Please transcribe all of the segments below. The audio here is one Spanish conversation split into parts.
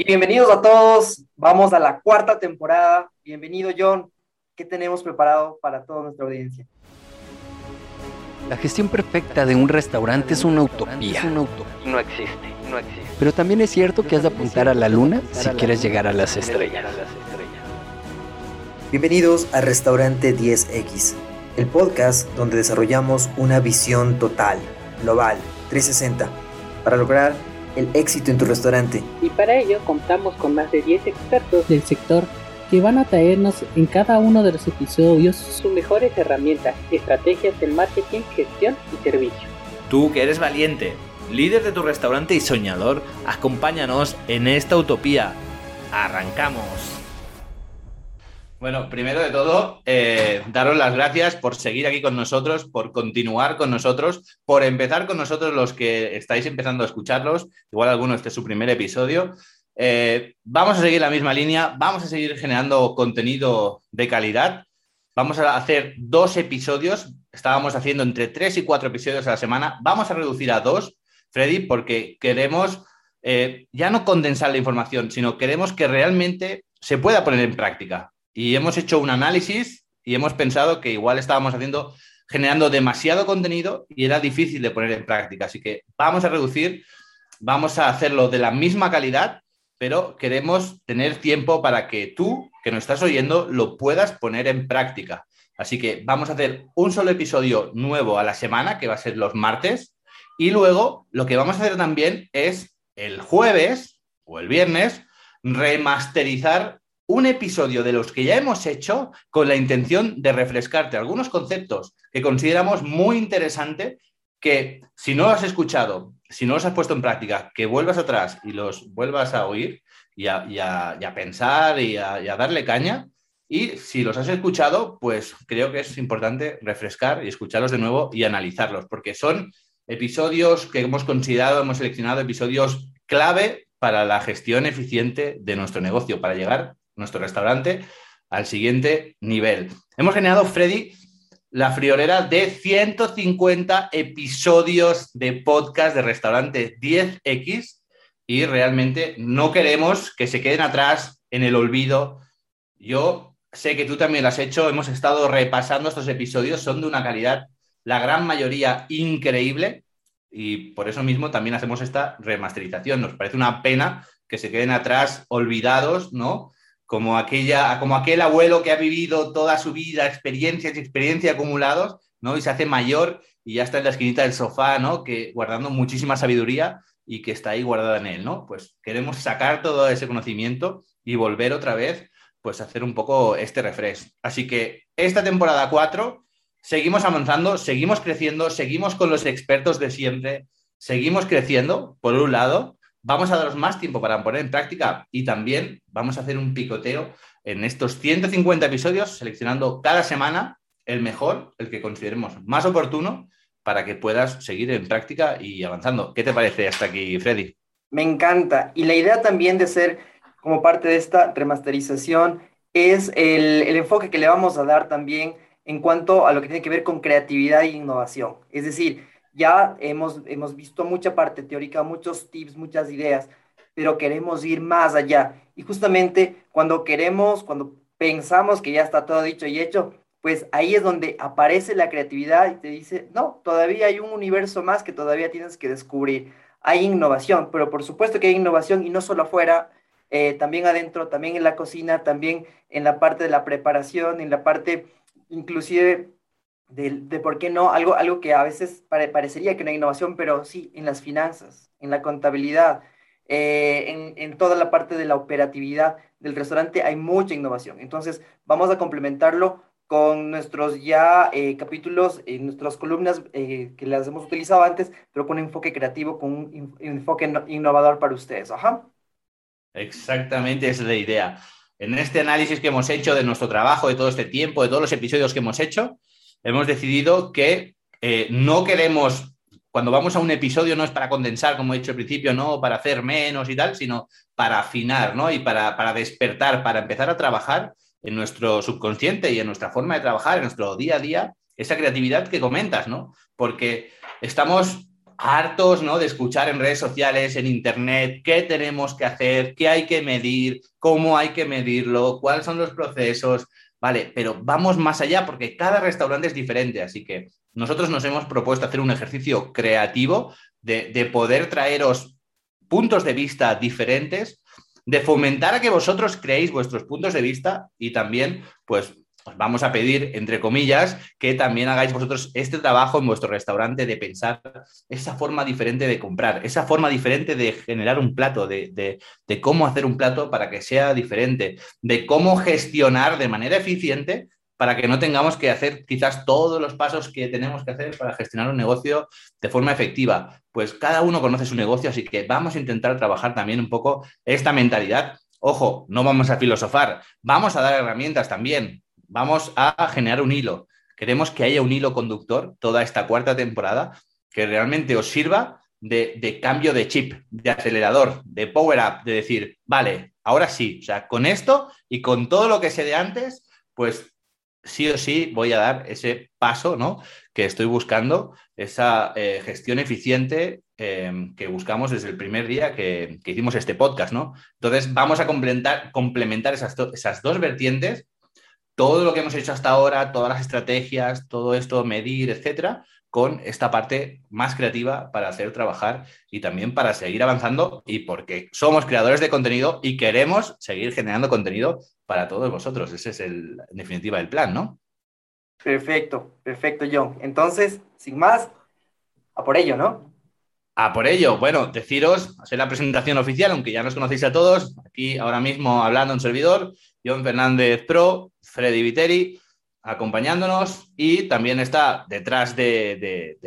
Y bienvenidos a todos. Vamos a la cuarta temporada. Bienvenido, John. ¿Qué tenemos preparado para toda nuestra audiencia? La gestión perfecta de un restaurante es una utopía. No existe, no existe. Pero también es cierto que has de apuntar a la luna si quieres llegar a las estrellas. Bienvenidos a Restaurante 10X, el podcast donde desarrollamos una visión total, global, 360, para lograr el éxito en tu restaurante. Y para ello contamos con más de 10 expertos del sector que van a traernos en cada uno de los episodios sus mejores herramientas, estrategias de marketing, gestión y servicio. Tú que eres valiente, líder de tu restaurante y soñador, acompáñanos en esta utopía. ¡Arrancamos! Bueno, primero de todo, eh, daros las gracias por seguir aquí con nosotros, por continuar con nosotros, por empezar con nosotros los que estáis empezando a escucharlos. Igual alguno este es su primer episodio. Eh, vamos a seguir la misma línea, vamos a seguir generando contenido de calidad. Vamos a hacer dos episodios, estábamos haciendo entre tres y cuatro episodios a la semana, vamos a reducir a dos, Freddy, porque queremos eh, ya no condensar la información, sino queremos que realmente se pueda poner en práctica. Y hemos hecho un análisis y hemos pensado que igual estábamos haciendo, generando demasiado contenido y era difícil de poner en práctica. Así que vamos a reducir, vamos a hacerlo de la misma calidad pero queremos tener tiempo para que tú, que nos estás oyendo, lo puedas poner en práctica. Así que vamos a hacer un solo episodio nuevo a la semana, que va a ser los martes, y luego lo que vamos a hacer también es el jueves o el viernes remasterizar un episodio de los que ya hemos hecho con la intención de refrescarte algunos conceptos que consideramos muy interesantes que si no has escuchado si no los has puesto en práctica, que vuelvas atrás y los vuelvas a oír y a, pensar y a, darle caña. Y si los has escuchado, pues creo que es importante refrescar y escucharlos de nuevo y analizarlos, porque son episodios que hemos considerado, hemos seleccionado episodios clave para la gestión eficiente de nuestro negocio, para llegar nuestro restaurante al siguiente nivel. Hemos generado, Freddy, la friolera de 150 episodios de podcast de restaurante 10X y realmente no queremos que se queden atrás en el olvido. Yo sé que tú también lo has hecho, hemos estado repasando estos episodios, son de una calidad, la gran mayoría increíble y por eso mismo también hacemos esta remasterización. Nos parece una pena que se queden atrás olvidados, ¿no? Como, aquella, como aquel abuelo que ha vivido toda su vida experiencias y experiencia acumulados, ¿no? Y se hace mayor y ya está en la esquinita del sofá, ¿no? Que guardando muchísima sabiduría y que está ahí guardada en él, ¿no? Pues queremos sacar todo ese conocimiento y volver otra vez, pues a hacer un poco este refresh. Así que esta temporada 4 seguimos avanzando, seguimos creciendo, seguimos con los expertos de siempre, seguimos creciendo, por un lado, vamos a daros más tiempo para poner en práctica y también vamos a hacer un picoteo en estos 150 episodios, seleccionando cada semana el mejor, el que consideremos más oportuno para que puedas seguir en práctica y avanzando. ¿Qué te parece hasta aquí, Freddy? Me encanta. Y la idea también de ser como parte de esta remasterización es el, el enfoque que le vamos a dar también en cuanto a lo que tiene que ver con creatividad e innovación. Es decir, ya hemos, hemos visto mucha parte teórica, muchos tips, muchas ideas, pero queremos ir más allá. Y justamente cuando queremos, cuando pensamos que ya está todo dicho y hecho, pues ahí es donde aparece la creatividad y te dice, no, todavía hay un universo más que todavía tienes que descubrir. Hay innovación, pero por supuesto que hay innovación y no solo afuera, eh, también adentro, también en la cocina, también en la parte de la preparación, en la parte inclusive de, por qué no, algo, algo que a veces parecería que no hay innovación, pero sí, en las finanzas, en la contabilidad, eh, en, toda la parte de la operatividad del restaurante hay mucha innovación. Entonces, vamos a complementarlo con nuestros ya eh, capítulos, en nuestras columnas eh, que las hemos utilizado antes, pero con un enfoque creativo, con un, enfoque innovador para ustedes. Ajá. Exactamente, esa es la idea. En este análisis que hemos hecho de nuestro trabajo, de todo este tiempo, de todos los episodios que hemos hecho, hemos decidido que eh, no queremos, cuando vamos a un episodio no es para condensar, como he dicho al principio, no para hacer menos y tal, sino para afinar, ¿no? Y para, para despertar, para empezar a trabajar en nuestro subconsciente y en nuestra forma de trabajar, en nuestro día a día, esa creatividad que comentas, ¿no? Porque estamos hartos ¿no? de escuchar en redes sociales, en internet, qué tenemos que hacer, qué hay que medir, cómo hay que medirlo, cuáles son los procesos. Vale, pero vamos más allá porque cada restaurante es diferente, así que nosotros nos hemos propuesto hacer un ejercicio creativo de, de poder traeros puntos de vista diferentes, de fomentar a que vosotros creéis vuestros puntos de vista y también, pues, os vamos a pedir, entre comillas, que también hagáis vosotros este trabajo en vuestro restaurante de pensar esa forma diferente de comprar, esa forma diferente de generar un plato, de, de cómo hacer un plato para que sea diferente, de cómo gestionar de manera eficiente para que no tengamos que hacer quizás todos los pasos que tenemos que hacer para gestionar un negocio de forma efectiva. Pues cada uno conoce su negocio, así que vamos a intentar trabajar también un poco esta mentalidad. Ojo, no vamos a filosofar, vamos a dar herramientas también, vamos a generar un hilo. Queremos que haya un hilo conductor toda esta cuarta temporada que realmente os sirva de, de, cambio de chip, de acelerador, de power up, de decir, vale, ahora sí, o sea, con esto y con todo lo que sé de antes, pues sí o sí voy a dar ese paso ¿no? que estoy buscando, esa eh, gestión eficiente eh, que buscamos desde el primer día que, que, hicimos este podcast. ¿no? Entonces, vamos a complementar, complementar esas, esas dos vertientes, todo lo que hemos hecho hasta ahora, todas las estrategias, todo esto, medir, etcétera, con esta parte más creativa para hacer trabajar y también para seguir avanzando y porque somos creadores de contenido y queremos seguir generando contenido para todos vosotros. Ese es el, en definitiva el plan, ¿no? Perfecto, perfecto, John. Entonces, sin más, a por ello, ¿no? A por ello. Bueno, deciros, hacer la presentación oficial, aunque ya nos conocéis a todos. Aquí ahora mismo hablando un servidor, John Fernández Pro, Freddy Viteri acompañándonos y también está detrás de,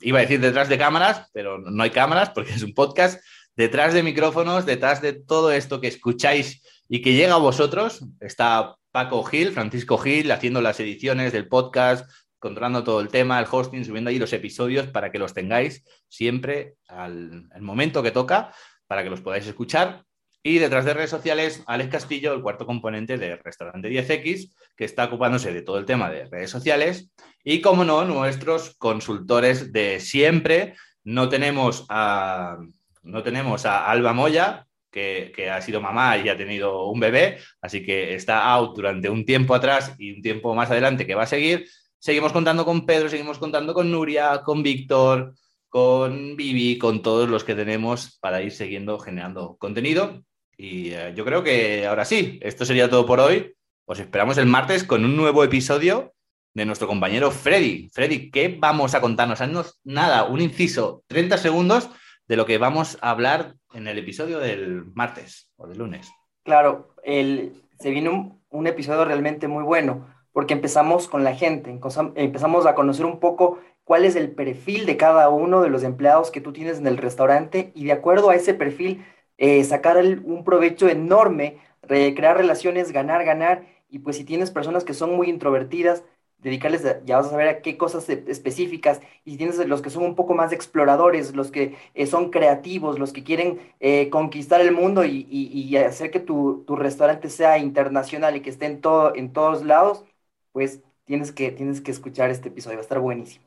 iba a decir detrás de cámaras, pero no hay cámaras porque es un podcast, detrás de micrófonos, detrás de todo esto que escucháis y que llega a vosotros, está Paco Gil, Francisco Gil, haciendo las ediciones del podcast, controlando todo el tema, el hosting, subiendo ahí los episodios para que los tengáis siempre al, momento que toca, para que los podáis escuchar y detrás de redes sociales, Alex Castillo, el cuarto componente de Restaurante 10X, que está ocupándose de todo el tema de redes sociales. Y, como no, nuestros consultores de siempre. No tenemos a, no tenemos a Alba Moya, que, ha sido mamá y ha tenido un bebé, así que está out durante un tiempo atrás y un tiempo más adelante que va a seguir. Seguimos contando con Pedro, seguimos contando con Nuria, con Víctor, con Vivi, con todos los que tenemos para ir siguiendo generando contenido. Y uh, yo creo que ahora sí, esto sería todo por hoy. Os esperamos el martes con un nuevo episodio de nuestro compañero Freddy. Freddy, ¿qué vamos a contarnos? Haznos nada, un inciso, 30 segundos de lo que vamos a hablar en el episodio del martes o del lunes. Claro, el, se viene un episodio realmente muy bueno porque empezamos con la gente, empezamos a conocer un poco cuál es el perfil de cada uno de los empleados que tú tienes en el restaurante y de acuerdo a ese perfil eh, sacar un provecho enorme, crear relaciones, ganar, ganar, y pues si tienes personas que son muy introvertidas, dedicarles, ya vas a saber a qué cosas e, específicas, y si tienes los que son un poco más exploradores, los que eh, son creativos, los que quieren eh, conquistar el mundo y hacer que tu, tu, restaurante sea internacional y que esté en, todo, en todos lados, pues tienes que, tienes que escuchar este episodio, va a estar buenísimo.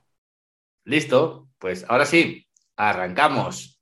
Listo, pues ahora sí, arrancamos.